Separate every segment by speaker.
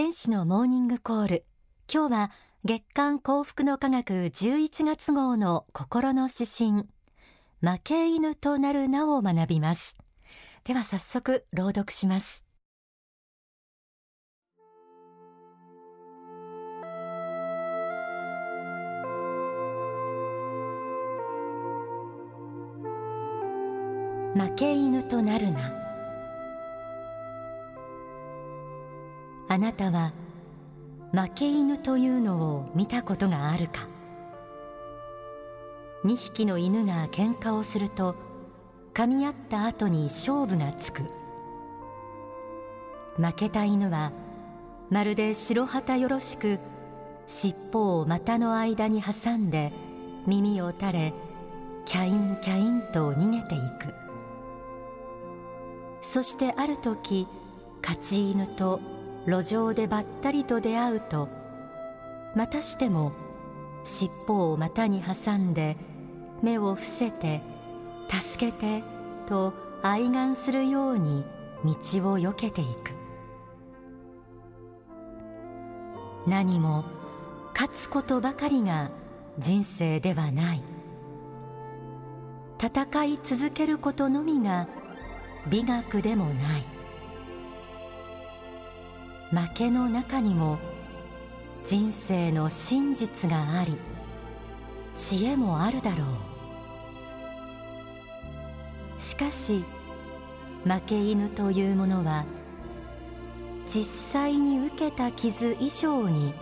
Speaker 1: 天使のモーニングコール。今日は月刊幸福の科学11月号の心の指針。負け犬となる名を学びます。では早速朗読します。負け犬となるなあなたは負け犬というのを見たことがあるか。2匹の犬が喧嘩をすると噛み合った後に勝負がつく。負けた犬はまるで白旗よろしく尻尾を股の間に挟んで耳を垂れキャインキャインと逃げていく。そしてある時勝ち犬と路上でばったりと出会うとまたしても尻尾を股に挟んで目を伏せて「助けて」と愛願するように道をよけていく。何も勝つことばかりが人生ではない。戦い続けることのみが美学でもない。負けの中にも人生の真実があり知恵もあるだろう。しかし負け犬というものは実際に受けた傷以上に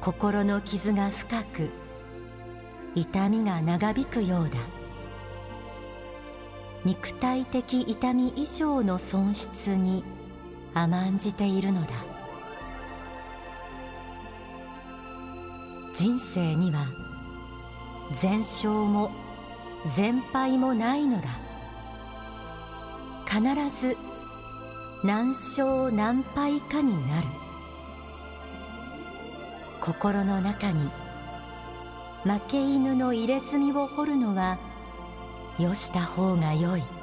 Speaker 1: 心の傷が深く痛みが長引くようだ。肉体的痛み以上の損失に甘んじているのだ。人生には全勝も全敗もないのだ。必ず何勝何敗かになる。心の中に負け犬の入れ墨を掘るのはよした方がよい。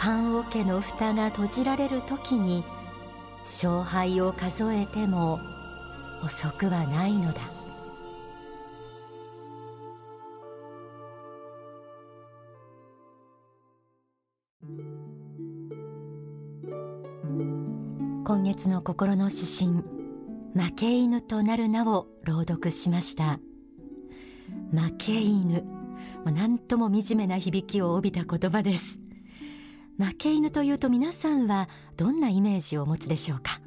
Speaker 1: 棺桶の蓋が閉じられる時に勝敗を数えても遅くはないのだ。今月の心の指針負け犬となる名を朗読しました。負け犬。何とも惨めな響きを帯びた言葉です。負け犬というと皆さんはどんなイメージを持つでしょうか？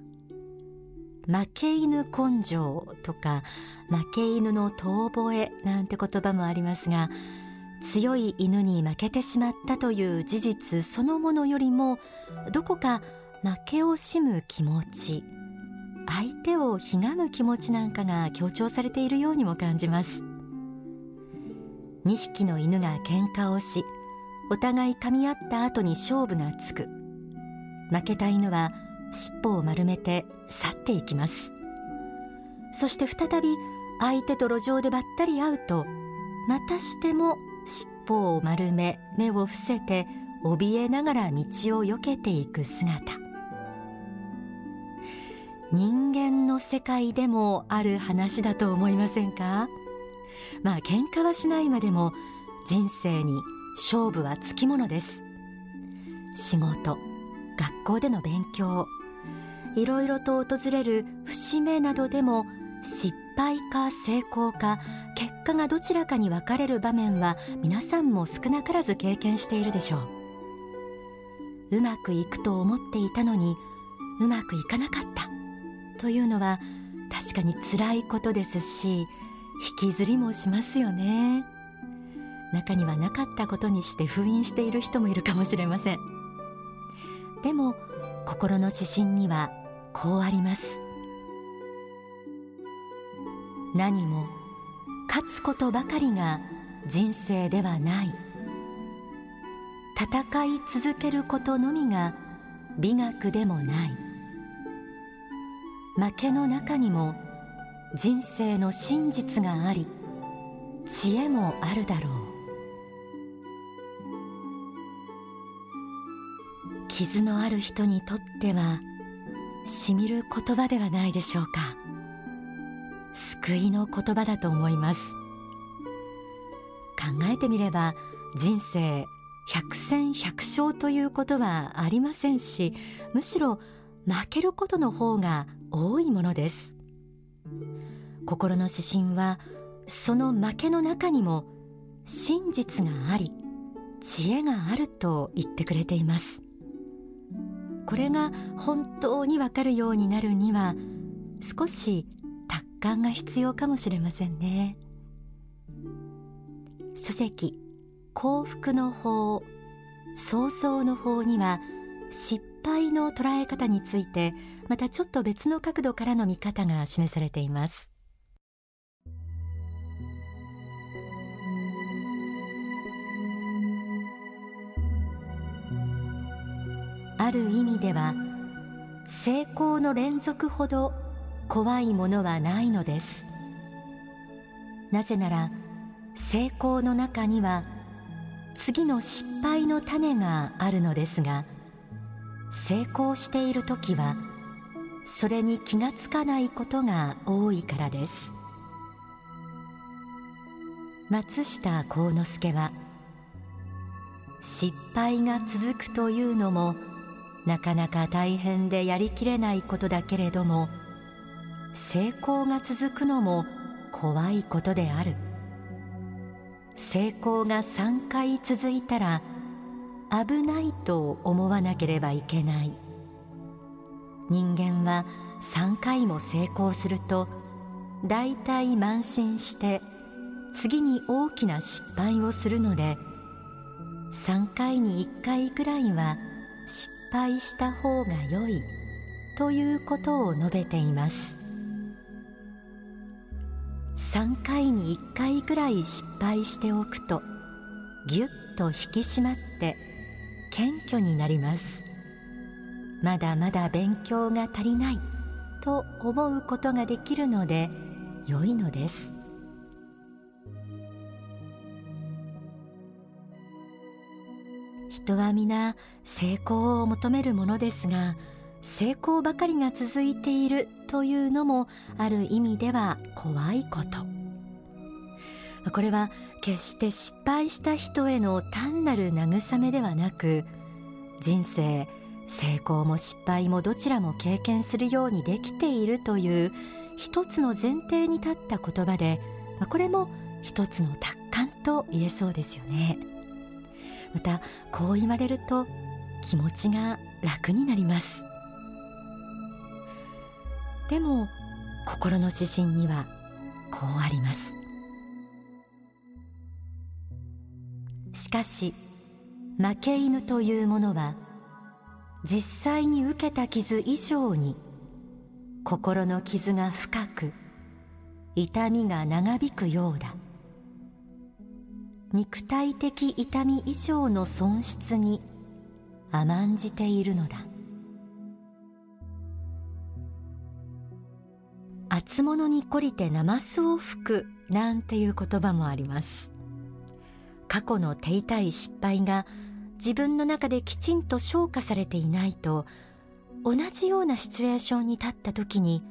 Speaker 1: 負け犬根性とか負け犬の遠吠えなんて言葉もありますが強い犬に負けてしまったという事実そのものよりもどこか負け惜しむ気持ち相手をひがむ気持ちなんかが強調されているようにも感じます。2匹の犬が喧嘩をしお互い噛み合った後に勝負がつく。負けた犬は尻尾を丸めて去っていきます。そして再び相手と路上でばったり会うとまたしても尻尾を丸め目を伏せて怯えながら道を避けていく姿。人間の世界でもある話だと思いませんか？まあ喧嘩はしないまでも人生に勝負はつきものです。仕事学校での勉強いろいろと訪れる節目などでも失敗か成功か結果がどちらかに分かれる場面は皆さんも少なからず経験しているでしょう。うまくいくと思っていたのにうまくいかなかった。というのは確かに辛いことですし引きずりもしますよね。中にはなかったことにして封印している人もいるかもしれません。でも心の指針にはこうあります。何も勝つことばかりが人生ではない。戦い続けることのみが美学でもない。負けの中にも人生の真実があり知恵もあるだろう。傷のある人にとってはしみる言葉ではないでしょうか。救いの言葉だと思います。考えてみれば人生百戦百勝ということはありませんしむしろ負けることの方が多いものです。心の指針はその負けの中にも真実があり知恵があると言ってくれています。これが本当にわかるようになるには少し達観が必要かもしれませんね。書籍幸福の法創造の法には失敗の捉え方についてまたちょっと別の角度からの見方が示されています。ある意味では成功の連続ほど怖いものはないのです。なぜなら成功の中には次の失敗の種があるのですが成功している時はそれに気がつかないことが多いからです。松下幸之助は失敗が続くというのもなかなか大変でやりきれないことだけれども成功が続くのも怖いことである。成功が3回続いたら危ないと思わなければいけない。人間は3回も成功すると大体慢心して次に大きな失敗をするので3回に1回ぐらいは失敗した方が良いということを述べています。3回に1回ぐらい失敗しておくとぎゅっと引き締まって謙虚になります。まだまだ勉強が足りないと思うことができるので良いのです。人は皆成功を求めるものですが成功ばかりが続いているというのもある意味では怖いこと。これは決して失敗した人への単なる慰めではなく人生成功も失敗もどちらも経験するようにできているという一つの前提に立った言葉でこれも一つの達観と言えそうですよね。またこう言われると気持ちが楽になります。でも心の指針にはこうあります。しかし負け犬というものは実際に受けた傷以上に心の傷が深く痛みが長引くようだ。肉体的痛み以上の損失に甘んじているのだ。厚物に懲りてナマスを吹くなんていう言葉もあります。過去の手痛い失敗が自分の中できちんと消化されていないと同じようなシチュエーションに立った時に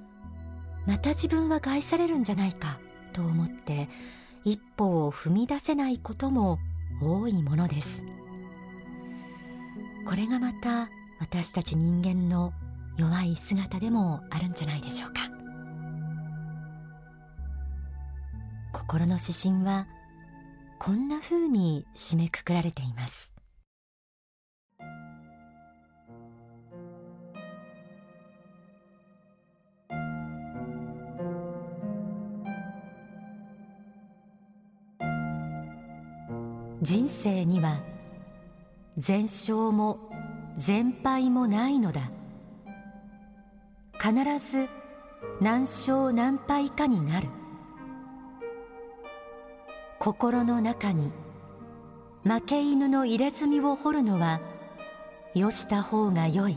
Speaker 1: また自分は害されるんじゃないかと思って一歩を踏み出せないことも多いものです。これがまた私たち人間の弱い姿でもあるんじゃないでしょうか。心の指針はこんなふうに締めくくられています。人生には全勝も全敗もないのだ。必ず何勝何敗かになる。心の中に負け犬の入れ墨を掘るのはよした方がよい。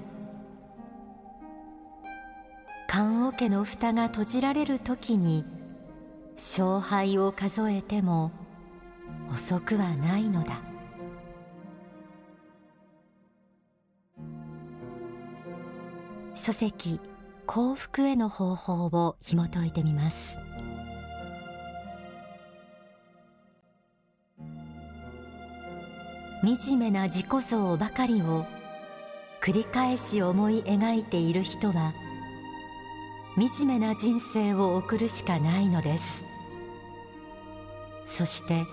Speaker 1: 棺桶の蓋が閉じられる時に勝敗を数えても遅くはないのだ。書籍幸福への方法を紐解いてみます。惨めな自己像ばかりを繰り返し思い描いている人は惨めな人生を送るしかないのです。そして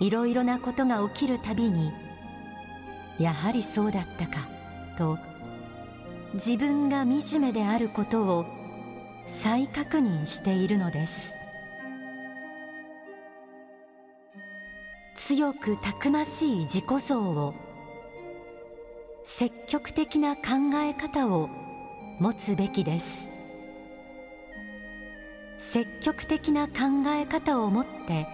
Speaker 1: いろいろなことが起きるたびにやはりそうだったかと自分が惨めであることを再確認しているのです。強くたくましい自己像を積極的な考え方を持つべきです。積極的な考え方を持って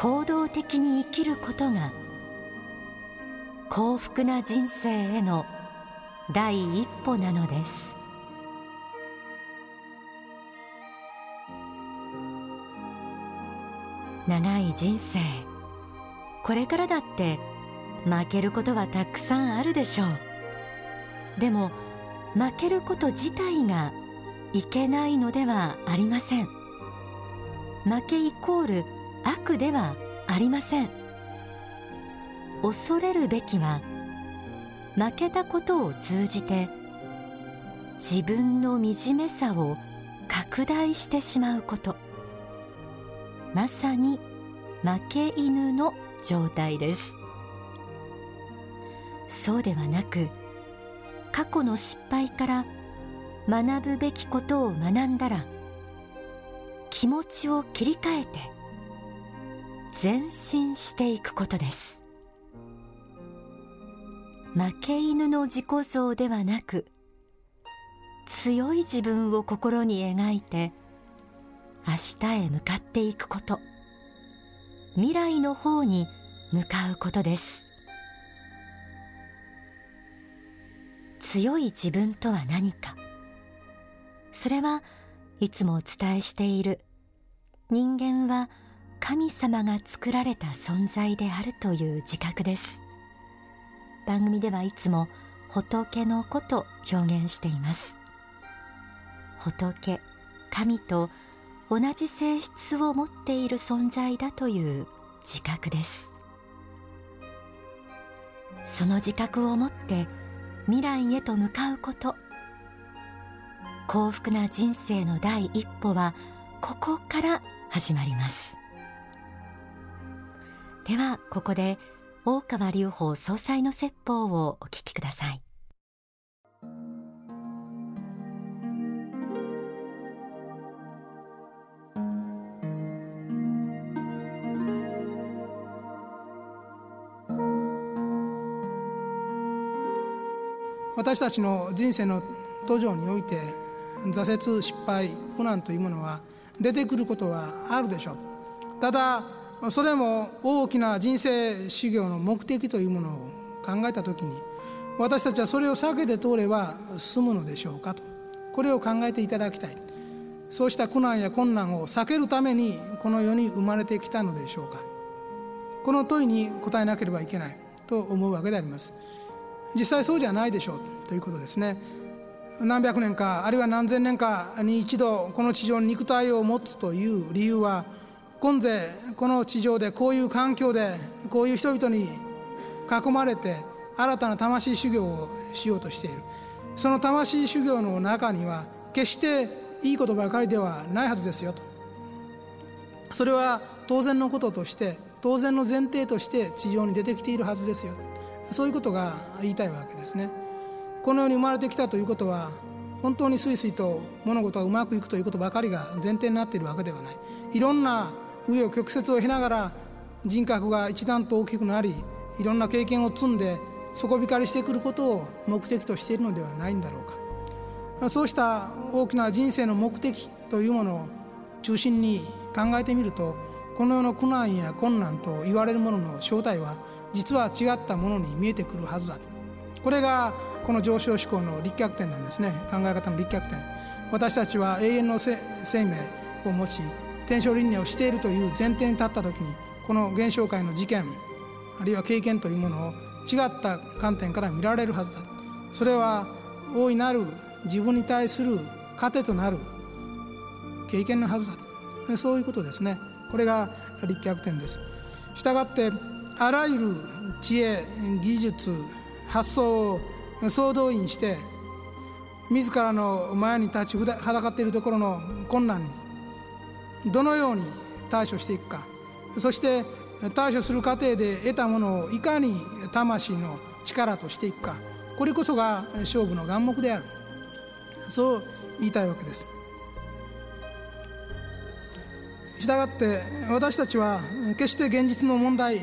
Speaker 1: 行動的に生きることが幸福な人生への第一歩なのです。長い人生これからだって負けることはたくさんあるでしょう。でも負けること自体がいけないのではありません。負けイコール悪ではありません。恐れるべきは負けたことを通じて自分の惨めさを拡大してしまうこと。まさに負け犬の状態です。そうではなく過去の失敗から学ぶべきことを学んだら気持ちを切り替えて前進していくことです。負け犬の自己像ではなく強い自分を心に描いて明日へ向かっていくこと。未来の方に向かうことです。強い自分とは何か。それはいつもお伝えしている。人間は神様が作られた存在であるという自覚です。番組ではいつも仏の子と表現しています。仏神と同じ性質を持っている存在だという自覚です。その自覚を持って未来へと向かうこと。幸福な人生の第一歩はここから始まります。ではここで大川隆法総裁の説法をお聞きください。
Speaker 2: 私たちの人生の途上において挫折失敗苦難というものは出てくることはあるでしょう。ただそれも大きな人生修行の目的というものを考えた時に私たちはそれを避けて通れば済むのでしょうかと。これを考えていただきたい。そうした苦難や困難を避けるためにこの世に生まれてきたのでしょうか。この問いに答えなければいけないと思うわけであります。実際そうじゃないでしょうということですね。何百年かあるいは何千年かに一度この地上に肉体を持つという理由は今世この地上でこういう環境でこういう人々に囲まれて新たな魂修行をしようとしている。その魂修行の中には決していいことばかりではないはずですよと。それは当然のこととして当然の前提として地上に出てきているはずですよ。そういうことが言いたいわけですね。この世に生まれてきたということは本当にすいすいと物事がうまくいくということばかりが前提になっているわけではない。いろんな紆余曲折を経ながら人格が一段と大きくなりいろんな経験を積んで底光りしてくることを目的としているのではないんだろうか。そうした大きな人生の目的というものを中心に考えてみるとこの世の苦難や困難と言われるものの正体は実は違ったものに見えてくるはずだこれがこの上昇志向の立脚点なんですね。考え方の立脚点。私たちは永遠の生命を持ち天正輪廻をしているという前提に立った時にこの現象界の事件あるいは経験というものを違った観点から見られるはずだ。それは大いなる自分に対する糧となる経験のはずだ。そういうことですね。これが立脚点です。したがってあらゆる知恵技術発想を総動員して自らの前に立ちはだかっているところの困難にどのように対処していくか。そして対処する過程で得たものをいかに魂の力としていくか。これこそが勝負の眼目である。そう言いたいわけです。したがって私たちは決して現実の問題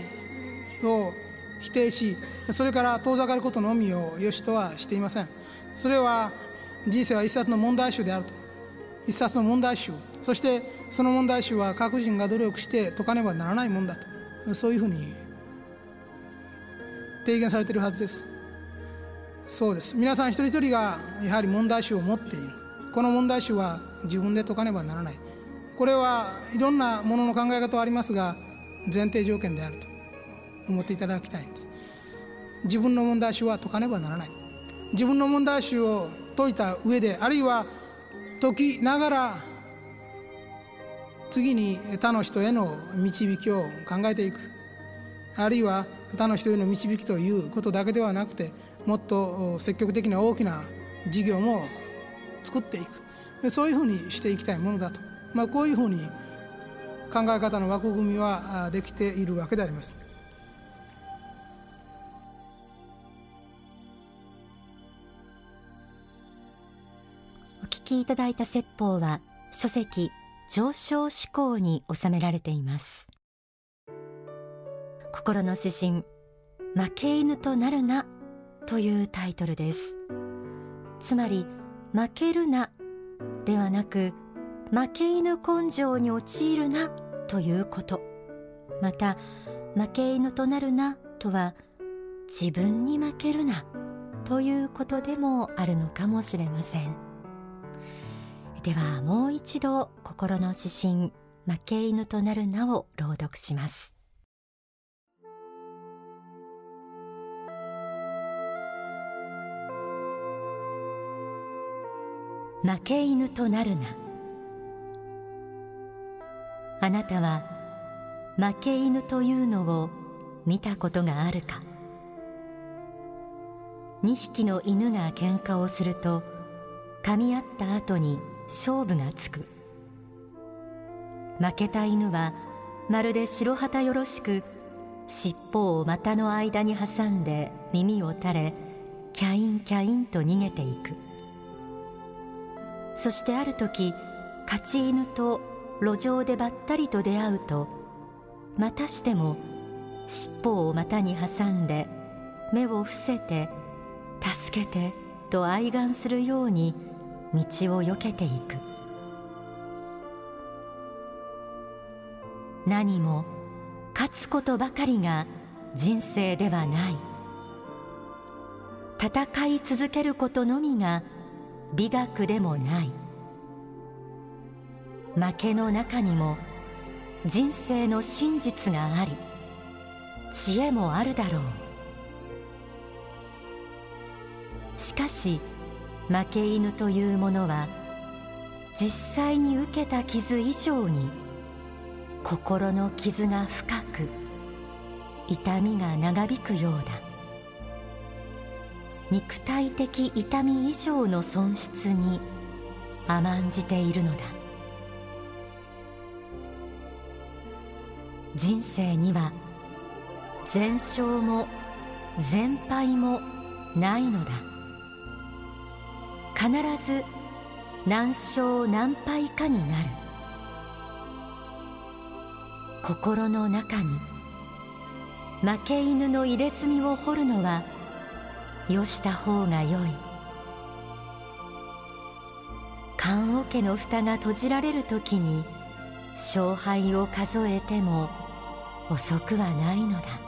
Speaker 2: を否定しそれから遠ざかることのみを良しとはしていません。それは人生は一冊の問題集であると。一冊の問題集。そしてその問題集は各人が努力して解かねばならないもんだと。そういうふうに提言されてるはずです。そうです。皆さん一人一人がやはり問題集を持っている。この問題集は自分で解かねばならない。これはいろんなものの考え方はありますが前提条件であると思っていただきたいんです。自分の問題集は解かねばならない。自分の問題集を解いた上であるいは解きながら次に他の人への導きを考えていく。あるいは他の人への導きということだけではなくてもっと積極的な大きな事業も作っていく。そういうふうにしていきたいものだと、まあ、こういうふうに考え方の枠組みはできているわけであります。
Speaker 1: きいただいた説法は書籍上昇思考に収められています。心の指針負け犬となるなというタイトルです。つまり負けるなではなく負け犬根性に陥るなということ。また負け犬となるなとは自分に負けるなということでもあるのかもしれません。ではもう一度心の指針負け犬となる名を朗読します。負け犬となるな。あなたは負け犬というのを見たことがあるか。2匹の犬が喧嘩をすると噛み合った後に勝負がつく。負けた犬はまるで白旗よろしく尻尾を股の間に挟んで耳を垂れキャインキャインと逃げていく。そしてある時勝ち犬と路上でばったりと出会うとまたしても尻尾を股に挟んで目を伏せて「助けて」と哀願するように道をよけていく。何も勝つことばかりが人生ではない。戦い続けることのみが美学でもない。負けの中にも人生の真実があり知恵もあるだろう。しかし負け犬というものは実際に受けた傷以上に心の傷が深く痛みが長引くようだ。肉体的痛み以上の損失に甘んじているのだ。人生には全勝も全敗もないのだ。必ず何勝何敗かになる。心の中に負け犬の入れ墨を掘るのはよした方がよい。棺桶の蓋が閉じられる時に勝敗を数えても遅くはないのだ。